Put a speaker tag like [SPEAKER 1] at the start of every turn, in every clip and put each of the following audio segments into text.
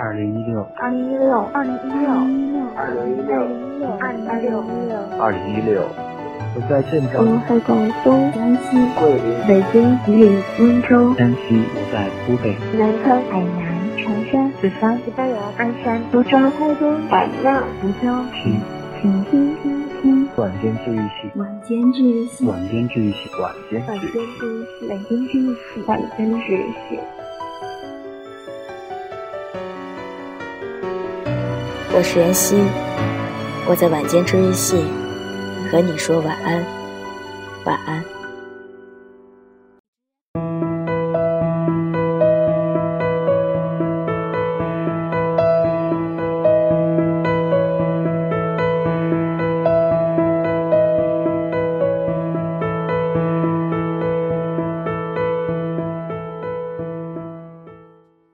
[SPEAKER 1] 二零一六，
[SPEAKER 2] 二零一六，
[SPEAKER 3] 二零一六，
[SPEAKER 4] 二零一六，
[SPEAKER 3] 二零一六，
[SPEAKER 4] 二零一六。
[SPEAKER 1] 我在镇长，
[SPEAKER 2] 我在广东、
[SPEAKER 3] 江西、
[SPEAKER 4] 桂林、
[SPEAKER 2] 北京、吉林、温州、
[SPEAKER 1] 山西，我在湖北、
[SPEAKER 2] 南昌、
[SPEAKER 3] 海南、
[SPEAKER 2] 长沙、
[SPEAKER 3] 四川、
[SPEAKER 2] 西班牙、
[SPEAKER 3] 鞍山、
[SPEAKER 2] 苏州、
[SPEAKER 3] 台州、
[SPEAKER 2] 海南、
[SPEAKER 3] 福州。
[SPEAKER 1] 听
[SPEAKER 3] 请听听听
[SPEAKER 1] 晚间治愈系，
[SPEAKER 3] 晚间治愈系，
[SPEAKER 1] 晚间治愈系，晚间。
[SPEAKER 2] 治愈系，
[SPEAKER 3] 晚间治愈系，
[SPEAKER 2] 晚间治愈系。
[SPEAKER 5] 我是妍希，我在晚间治愈系和你说晚安，晚安。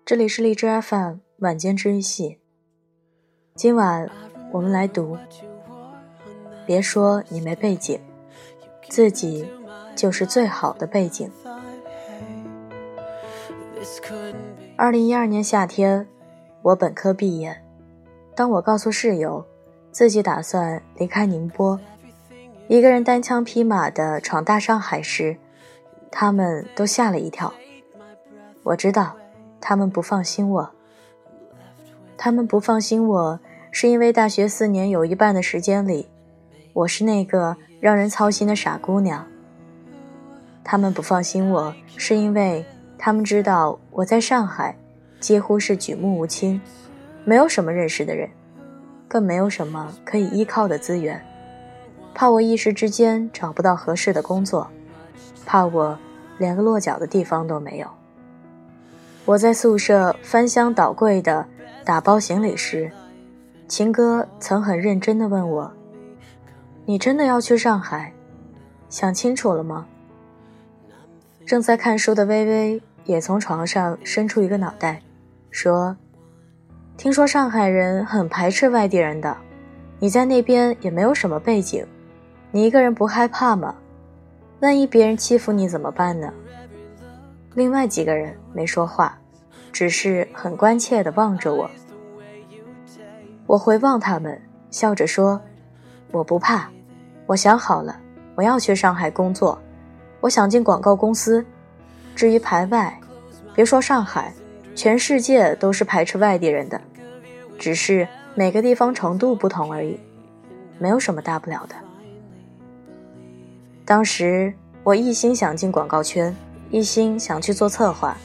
[SPEAKER 5] 这里是荔枝 FM 晚间治愈系。今晚我们来读。别说你没背景，自己就是最好的背景。二零一二年夏天，我本科毕业。当我告诉室友自己打算离开宁波，一个人单枪匹马的闯大上海时，他们都吓了一跳。我知道，他们不放心我。他们不放心我，是因为大学四年有一半的时间里，我是那个让人操心的傻姑娘。他们不放心我，是因为他们知道我在上海几乎是举目无亲，没有什么认识的人，更没有什么可以依靠的资源，怕我一时之间找不到合适的工作，怕我连个落脚的地方都没有。我在宿舍翻箱倒柜的打包行李时，秦哥曾很认真地问我：“你真的要去上海？想清楚了吗？”正在看书的微微也从床上伸出一个脑袋，说：“听说上海人很排斥外地人的，你在那边也没有什么背景，你一个人不害怕吗？万一别人欺负你怎么办呢？”另外几个人没说话，只是很关切地望着我。我回望他们，笑着说：“我不怕，我想好了，我要去上海工作，我想进广告公司。至于排外，别说上海，全世界都是排斥外地人的，只是每个地方程度不同而已，没有什么大不了的。”当时我一心想进广告圈，一心想去做策划，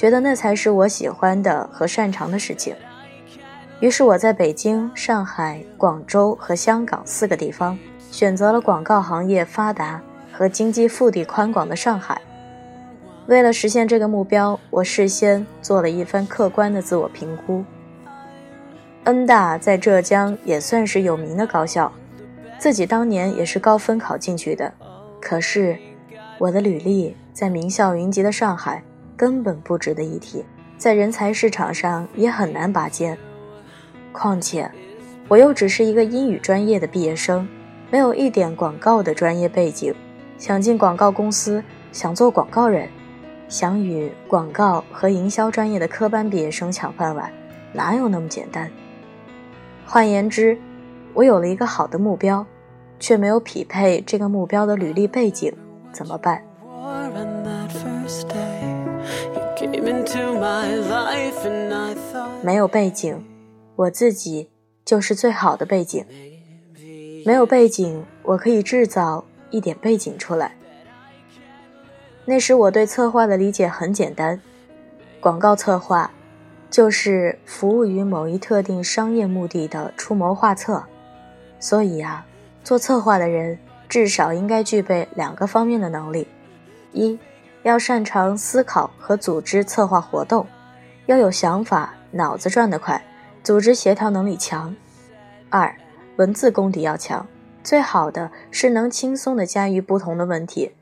[SPEAKER 5] 觉得那才是我喜欢的和擅长的事情。于是我在北京、上海、广州和香港四个地方选择了广告行业发达和经济腹地宽广的上海。为了实现这个目标，我事先做了一番客观的自我评估。恩大在浙江也算是有名的高校，自己当年也是高分考进去的。可是我的履历在名校云集的上海根本不值得一提，在人才市场上也很难拔尖。况且，我又只是一个英语专业的毕业生，没有一点广告的专业背景。想进广告公司，想做广告人，想与广告和营销专业的科班毕业生抢饭碗，哪有那么简单？换言之，我有了一个好的目标，却没有匹配这个目标的履历背景，怎么办？没有背景。我自己就是最好的背景，没有背景，我可以制造一点背景出来。那时我对策划的理解很简单，广告策划就是服务于某一特定商业目的的出谋划策。所以啊，做策划的人至少应该具备两个方面的能力：一要擅长思考和组织策划活动，要有想法，脑子转得快。组织协调能力强，二文字功底要强，最好的是能轻松的驾驭不同的问题。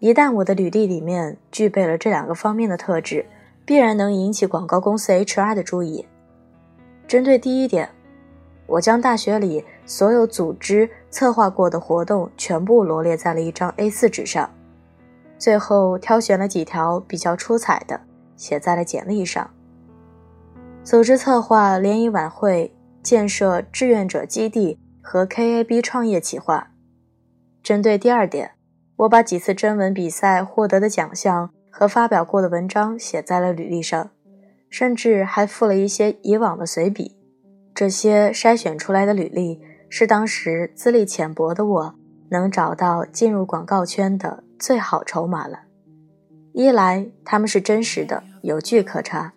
[SPEAKER 5] 一旦我的履历里面具备了这两个方面的特质，必然能引起广告公司 HR 的注意。针对第一点，我将大学里所有组织策划过的活动全部罗列在了一张 A4 纸上，最后挑选了几条比较出彩的，写在了简历上。组织策划联谊晚会、建设志愿者基地和 KAB 创业企划。针对第二点，我把几次征文比赛获得的奖项和发表过的文章写在了履历上，甚至还附了一些以往的随笔。这些筛选出来的履历，是当时资历浅薄的我能找到进入广告圈的最好筹码了。一来他们是真实的，有据可查；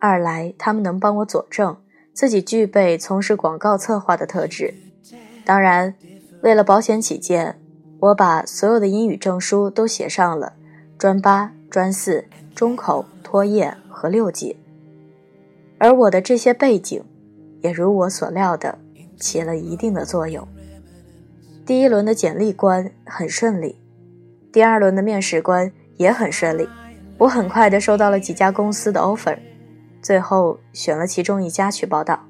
[SPEAKER 5] 二来他们能帮我佐证自己具备从事广告策划的特质。当然，为了保险起见，我把所有的英语证书都写上了专八、专四、中口、托业和六级。而我的这些背景，也如我所料的起了一定的作用。第一轮的简历关很顺利，第二轮的面试关。也很顺利，我很快的收到了几家公司的 offer，最后选了其中一家去报道。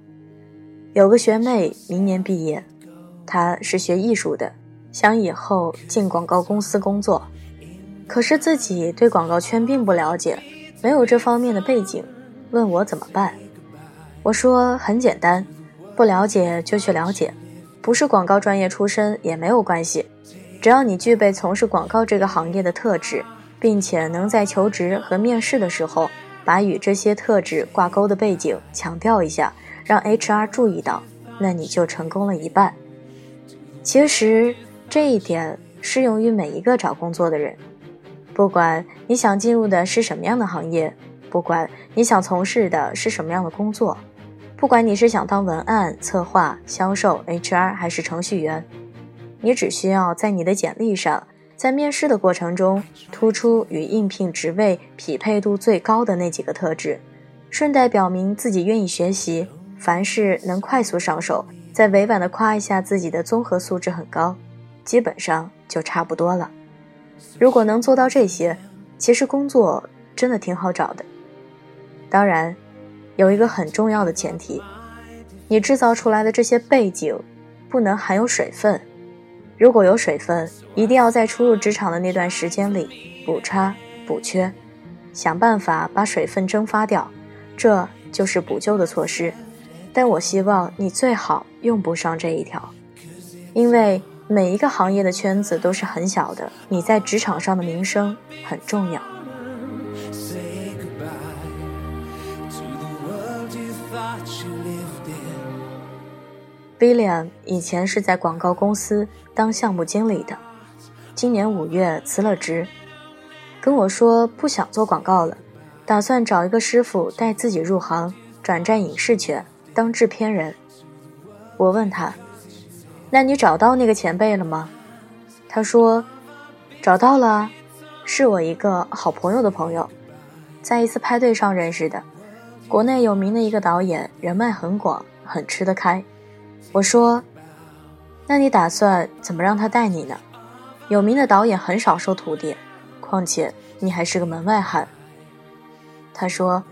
[SPEAKER 5] 有个学妹明年毕业，她是学艺术的，想以后进广告公司工作，可是自己对广告圈并不了解，没有这方面的背景，问我怎么办。我说很简单，不了解就去了解，不是广告专业出身也没有关系，只要你具备从事广告这个行业的特质。并且能在求职和面试的时候，把与这些特质挂钩的背景强调一下，让 HR 注意到，那你就成功了一半。其实这一点适用于每一个找工作的人，不管你想进入的是什么样的行业，不管你想从事的是什么样的工作，不管你是想当文案、策划、销售、HR 还是程序员，你只需要在你的简历上。在面试的过程中，突出与应聘职位匹配度最高的那几个特质，顺带表明自己愿意学习，凡事能快速上手，再委婉的夸一下自己的综合素质很高，基本上就差不多了。如果能做到这些，其实工作真的挺好找的。当然，有一个很重要的前提，你制造出来的这些背景不能含有水分。如果有水分，一定要在初入职场的那段时间里补差补缺，想办法把水分蒸发掉，这就是补救的措施。但我希望你最好用不上这一条，因为每一个行业的圈子都是很小的，你在职场上的名声很重要。William 以前是在广告公司当项目经理的，今年五月辞了职，跟我说不想做广告了，打算找一个师傅带自己入行，转战影视圈当制片人。我问他：“那你找到那个前辈了吗？”他说：“找到了，是我一个好朋友的朋友，在一次派对上认识的，国内有名的一个导演，人脉很广，很吃得开。”我说：“那你打算怎么让他带你呢？有名的导演很少收徒弟，况且你还是个门外汉。”他说：“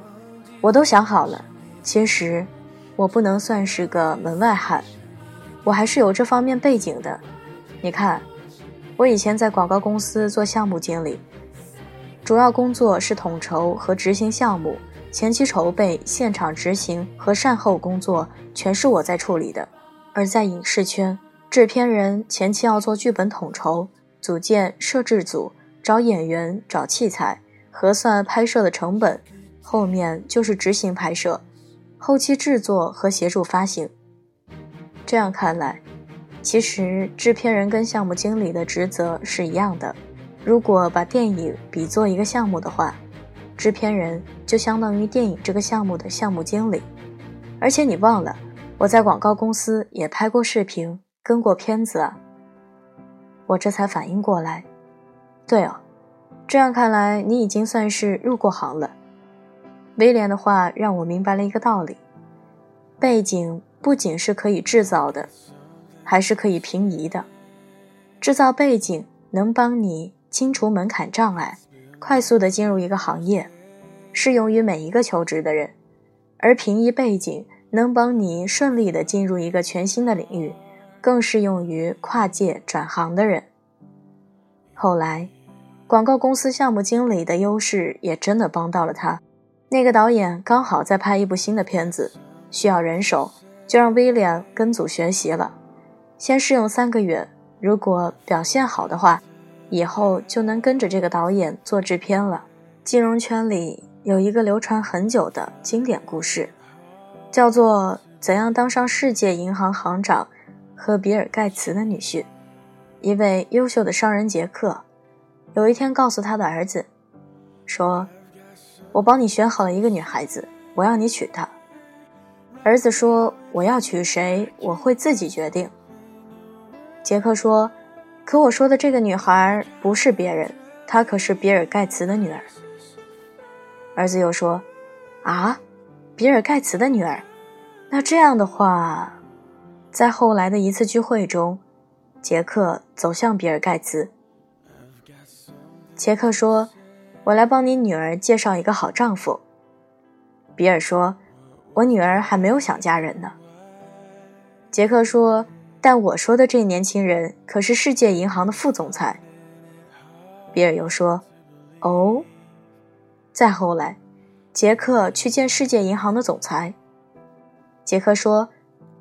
[SPEAKER 5] 我都想好了，其实我不能算是个门外汉，我还是有这方面背景的。你看，我以前在广告公司做项目经理，主要工作是统筹和执行项目，前期筹备、现场执行和善后工作全是我在处理的。”而在影视圈，制片人前期要做剧本统筹、组建摄制组、找演员、找器材、核算拍摄的成本，后面就是执行拍摄、后期制作和协助发行。这样看来，其实制片人跟项目经理的职责是一样的。如果把电影比作一个项目的话，制片人就相当于电影这个项目的项目经理。而且你忘了。我在广告公司也拍过视频，跟过片子啊。我这才反应过来，对哦，这样看来你已经算是入过行了。威廉的话让我明白了一个道理：背景不仅是可以制造的，还是可以平移的。制造背景能帮你清除门槛障碍，快速的进入一个行业，适用于每一个求职的人；而平移背景。能帮你顺利的进入一个全新的领域，更适用于跨界转行的人。后来，广告公司项目经理的优势也真的帮到了他。那个导演刚好在拍一部新的片子，需要人手，就让威廉跟组学习了，先试用三个月，如果表现好的话，以后就能跟着这个导演做制片了。金融圈里有一个流传很久的经典故事，叫做《怎样当上世界银行行长和比尔盖茨的女婿》。一位优秀的商人杰克，有一天告诉他的儿子，说。我帮你选好了一个女孩子，我要你娶她。儿子说：“我要娶谁，我会自己决定。”杰克说：“可我说的这个女孩不是别人，她可是比尔盖茨的女儿。”儿子又说：“啊，比尔盖茨的女儿？那这样的话，在后来的一次聚会中，杰克走向比尔盖茨。杰克说。”我来帮你女儿介绍一个好丈夫。比尔说：“我女儿还没有想嫁人呢。”杰克说：“但我说的这年轻人可是世界银行的副总裁。”比尔又说：“哦。”再后来，杰克去见世界银行的总裁。杰克说：“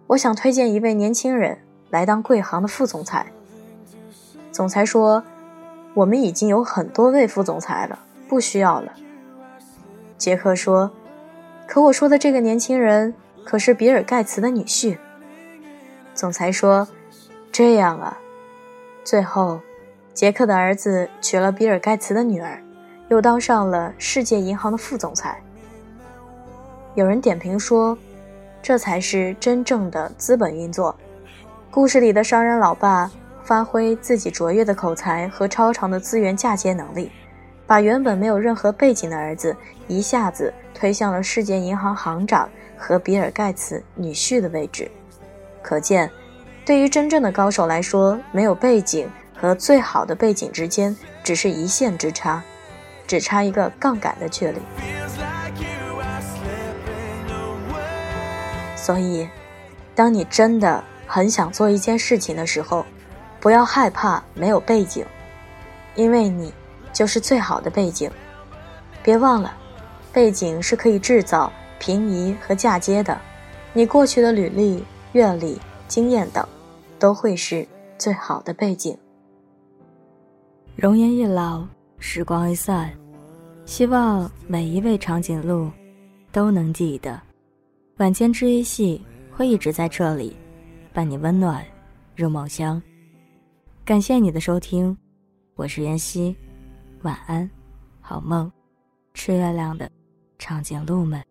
[SPEAKER 5] 我想推荐一位年轻人来当贵行的副总裁。”总裁说：“我们已经有很多位副总裁了。”不需要了，杰克说。可我说的这个年轻人可是比尔盖茨的女婿。总裁说：“这样啊。”最后，杰克的儿子娶了比尔盖茨的女儿，又当上了世界银行的副总裁。有人点评说：“这才是真正的资本运作。”故事里的商人老爸发挥自己卓越的口才和超长的资源嫁接能力。把原本没有任何背景的儿子一下子推向了世界银行行长和比尔盖茨女婿的位置，可见，对于真正的高手来说，没有背景和最好的背景之间只是一线之差，只差一个杠杆的距离。所以，当你真的很想做一件事情的时候，不要害怕没有背景，因为你。就是最好的背景，别忘了，背景是可以制造、平移和嫁接的。你过去的履历、阅历、经验等，都会是最好的背景。
[SPEAKER 6] 容颜一老，时光一散，希望每一位长颈鹿都能记得，晚间治愈系会一直在这里，伴你温暖入梦乡。感谢你的收听，我是妍希。晚安，好梦，吃月亮的长颈鹿们。